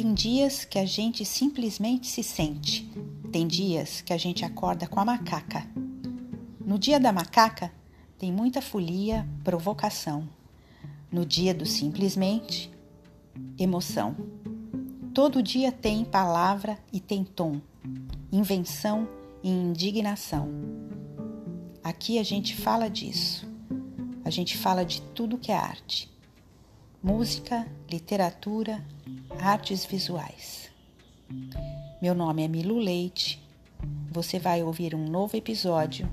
Tem dias que a gente simplesmente se sente. Tem dias que a gente acorda com a macaca. No dia da macaca, tem muita folia, provocação. No dia do simplesmente, emoção. Todo dia tem palavra e tem tom, invenção e indignação. Aqui a gente fala disso. A gente fala de tudo que é arte: música, literatura, artes visuais. Meu nome é Milu Leite. Você vai ouvir um novo episódio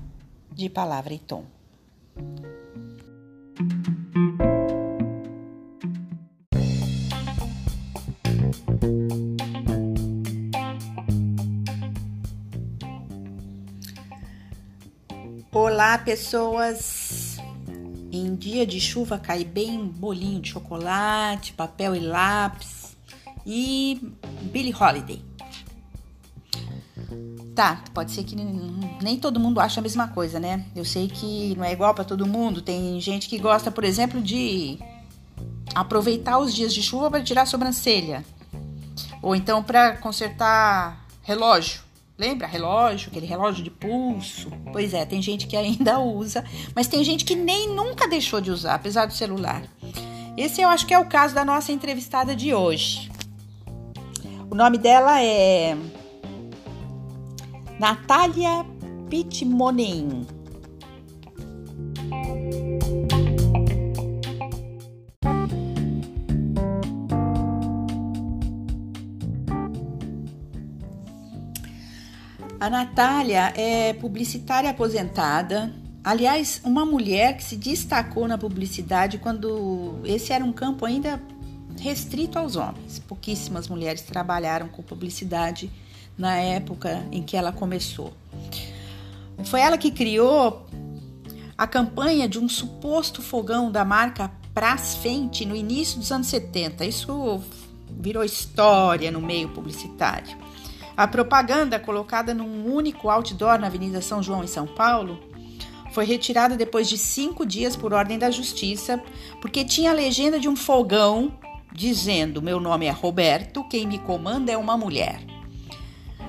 de Palavra e Tom. Olá, pessoas! Em dia de chuva cai bem bolinho de chocolate, papel e lápis e Billie Holiday. Tá, pode ser que nem todo mundo acha a mesma coisa, né? Eu sei que não é igual para todo mundo. Tem gente que gosta, por exemplo, de aproveitar os dias de chuva para tirar a sobrancelha. Ou então para consertar relógio. Lembra? Relógio, aquele relógio de pulso. Pois é, tem gente que ainda usa, mas tem gente que nem nunca deixou de usar, apesar do celular. Esse eu acho que é o caso da nossa entrevistada de hoje. O nome dela é Natália Pitmonen. A Natália é publicitária aposentada. Aliás, uma mulher que se destacou na publicidade quando esse era um campo ainda restrito aos homens. Pouquíssimas mulheres trabalharam com publicidade na época em que ela começou. Foi ela que criou a campanha de um suposto fogão da marca Brasfente no início dos anos 70. Isso virou história no meio publicitário. A propaganda colocada num único outdoor na Avenida São João, em São Paulo, foi retirada depois de cinco dias por ordem da justiça, porque tinha a legenda de um fogão dizendo: Meu nome é Roberto, quem me comanda é uma mulher.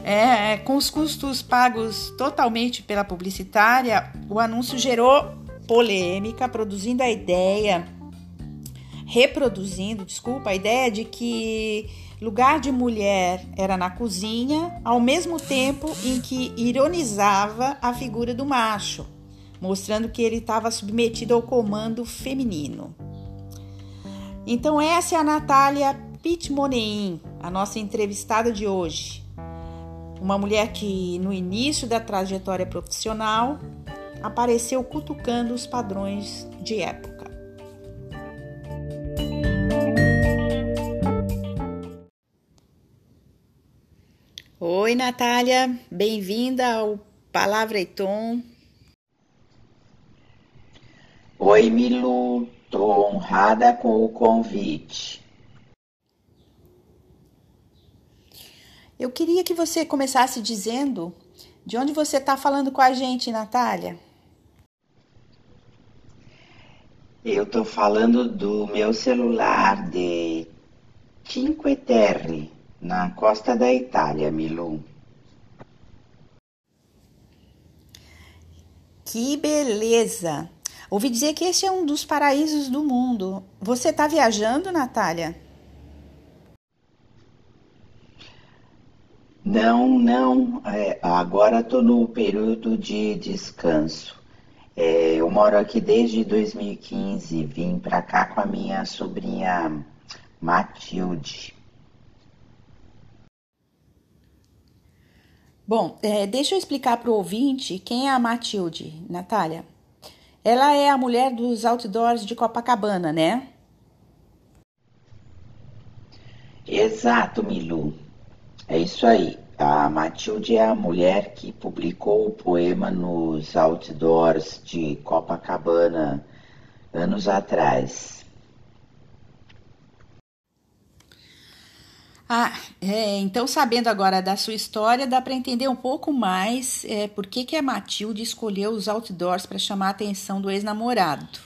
É, com os custos pagos totalmente pela publicitária, o anúncio gerou polêmica, produzindo a ideia, reproduzindo, desculpa, a ideia de que lugar de mulher era na cozinha, ao mesmo tempo em que ironizava a figura do macho, mostrando que ele estava submetido ao comando feminino. Então, essa é a Natália Pitmonein, a nossa entrevistada de hoje. Uma mulher que, no início da trajetória profissional, apareceu cutucando os padrões de época. Oi, Natália, bem-vinda ao Palavra e Tom. Oi, Milu, estou honrada com o convite. Eu queria que você começasse dizendo de onde você está falando com a gente, Natália. Eu estou falando do meu celular de Cinque Terre, na costa da Itália, Milu. Que beleza! Ouvi dizer que esse é um dos paraísos do mundo. Você está viajando, Natália? Não, não. É, agora estou no período de descanso. É, eu moro aqui desde 2015. Vim para cá com a minha sobrinha Matilde. Bom, é, deixa eu explicar para o ouvinte quem é a Matilde, Natália. Ela é a mulher dos outdoors de Copacabana, né? Exato, Milu. É isso aí. A Matilde é a mulher que publicou o poema nos outdoors de Copacabana anos atrás. Ah, é, então sabendo agora da sua história, dá para entender um pouco mais é, por que, que a Matilde escolheu os outdoors para chamar a atenção do ex-namorado.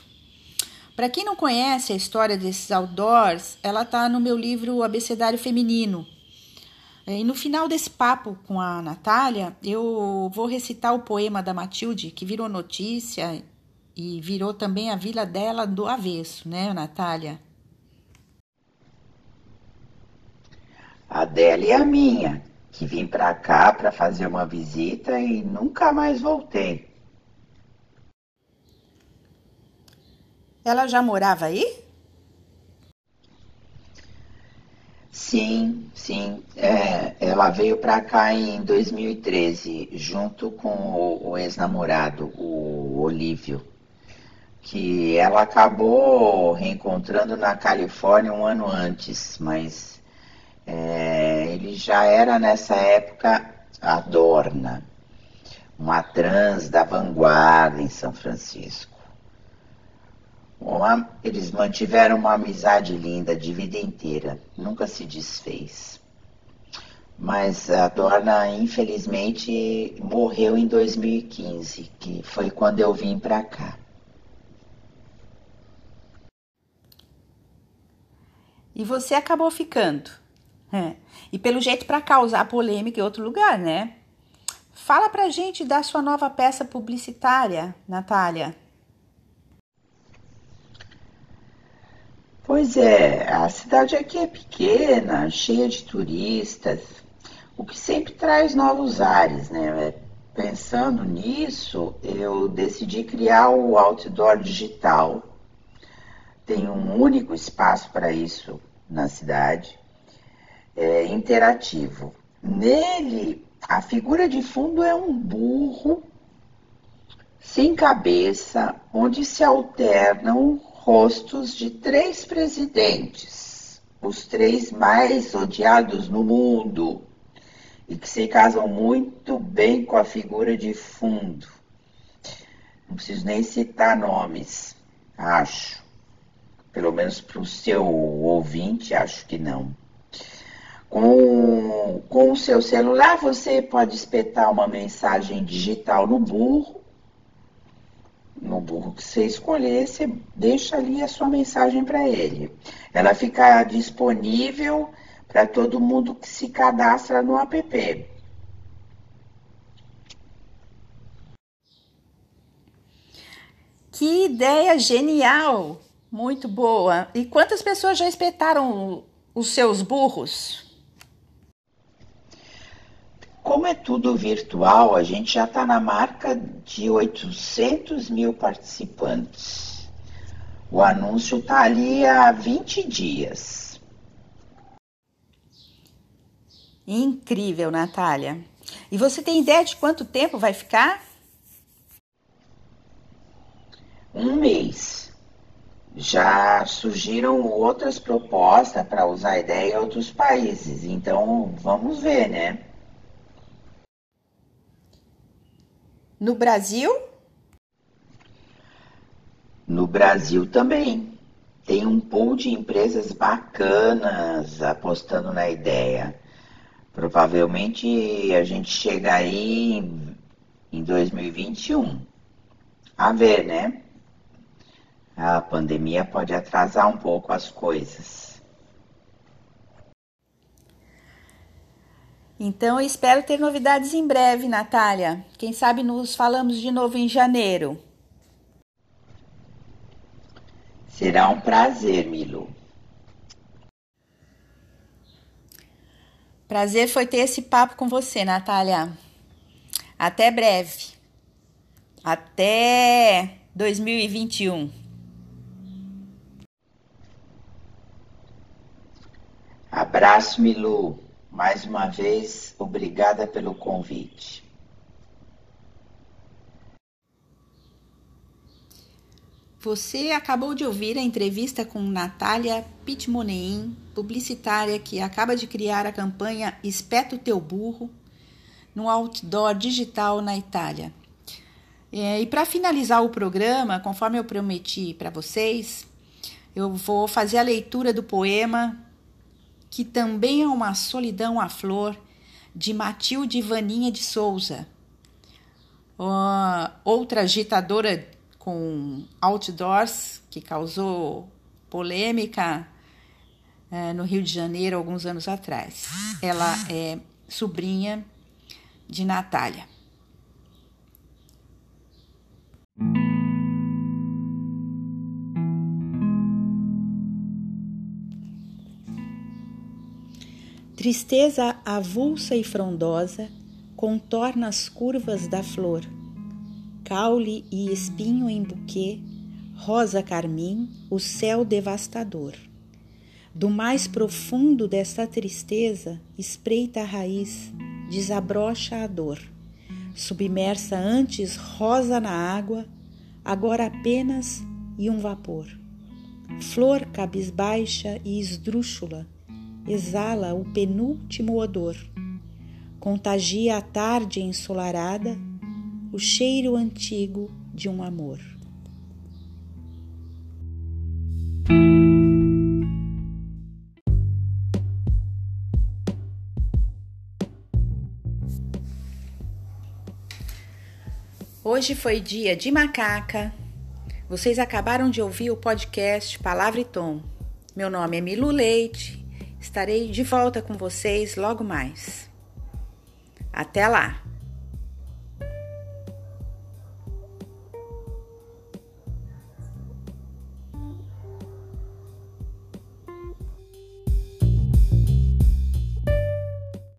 Para quem não conhece a história desses outdoors, ela está no meu livro Abecedário Feminino. É, e no final desse papo com a Natália, eu vou recitar o poema da Matilde, que virou notícia e virou também a vila dela do avesso, né, Natália? A dela e a minha, que vim para cá para fazer uma visita e nunca mais voltei. Ela já morava aí? Sim, sim. É, ela veio para cá em 2013, junto com o, o ex-namorado, o Olívio, que ela acabou reencontrando na Califórnia um ano antes, mas é, ele já era nessa época a Dorna, uma trans da vanguarda em São Francisco. Uma, eles mantiveram uma amizade linda de vida inteira, nunca se desfez. Mas a Dorna, infelizmente, morreu em 2015, que foi quando eu vim para cá. E você acabou ficando. É. E pelo jeito para causar polêmica em outro lugar, né? Fala pra gente da sua nova peça publicitária, Natália. Pois é, a cidade aqui é pequena, cheia de turistas, o que sempre traz novos ares, né? Pensando nisso, eu decidi criar o outdoor digital. Tem um único espaço para isso na cidade, é, interativo. Nele, a figura de fundo é um burro sem cabeça, onde se alternam rostos de três presidentes, os três mais odiados no mundo, e que se casam muito bem com a figura de fundo. Não preciso nem citar nomes, acho. Pelo menos para o seu ouvinte, acho que não. Com, com o seu celular, você pode espetar uma mensagem digital no burro no burro que você escolher, você deixa ali a sua mensagem para ele. Ela fica disponível para todo mundo que se cadastra no app. Que ideia genial! Muito boa. E quantas pessoas já espetaram os seus burros? Como é tudo virtual, a gente já está na marca de 800 mil participantes. O anúncio está ali há 20 dias. Incrível, Natália. E você tem ideia de quanto tempo vai ficar? Um mês. Já surgiram outras propostas para usar a ideia em outros países, então vamos ver, né? No Brasil? No Brasil também. Tem um pool de empresas bacanas apostando na ideia. Provavelmente a gente chega aí em 2021. A ver, né? A pandemia pode atrasar um pouco as coisas. Então eu espero ter novidades em breve, Natália. Quem sabe nos falamos de novo em janeiro. Será um prazer, Milu. Prazer foi ter esse papo com você, Natália. Até breve. Até 2021. Abraço, Milu. Mais uma vez, obrigada pelo convite. Você acabou de ouvir a entrevista com Natália Pitmonein, publicitária que acaba de criar a campanha Espeta o Teu Burro no outdoor digital na Itália. É, e para finalizar o programa, conforme eu prometi para vocês, eu vou fazer a leitura do poema que também é uma solidão à flor, de Matilde Vaninha de Souza, outra agitadora com outdoors, que causou polêmica é, no Rio de Janeiro alguns anos atrás. Ela é sobrinha de Natália. Tristeza avulsa e frondosa contorna as curvas da flor, caule e espinho em buquê, rosa carmim, o céu devastador. Do mais profundo desta tristeza, espreita a raiz, desabrocha a dor. Submersa antes rosa na água, agora apenas e um vapor. Flor cabisbaixa e esdrúxula, exala o penúltimo odor. Contagia a tarde ensolarada o cheiro antigo de um amor. Hoje foi dia de macaca. Vocês acabaram de ouvir o podcast Palavra e Tom. Meu nome é Milu Leite Estarei de volta com vocês logo mais. Até lá!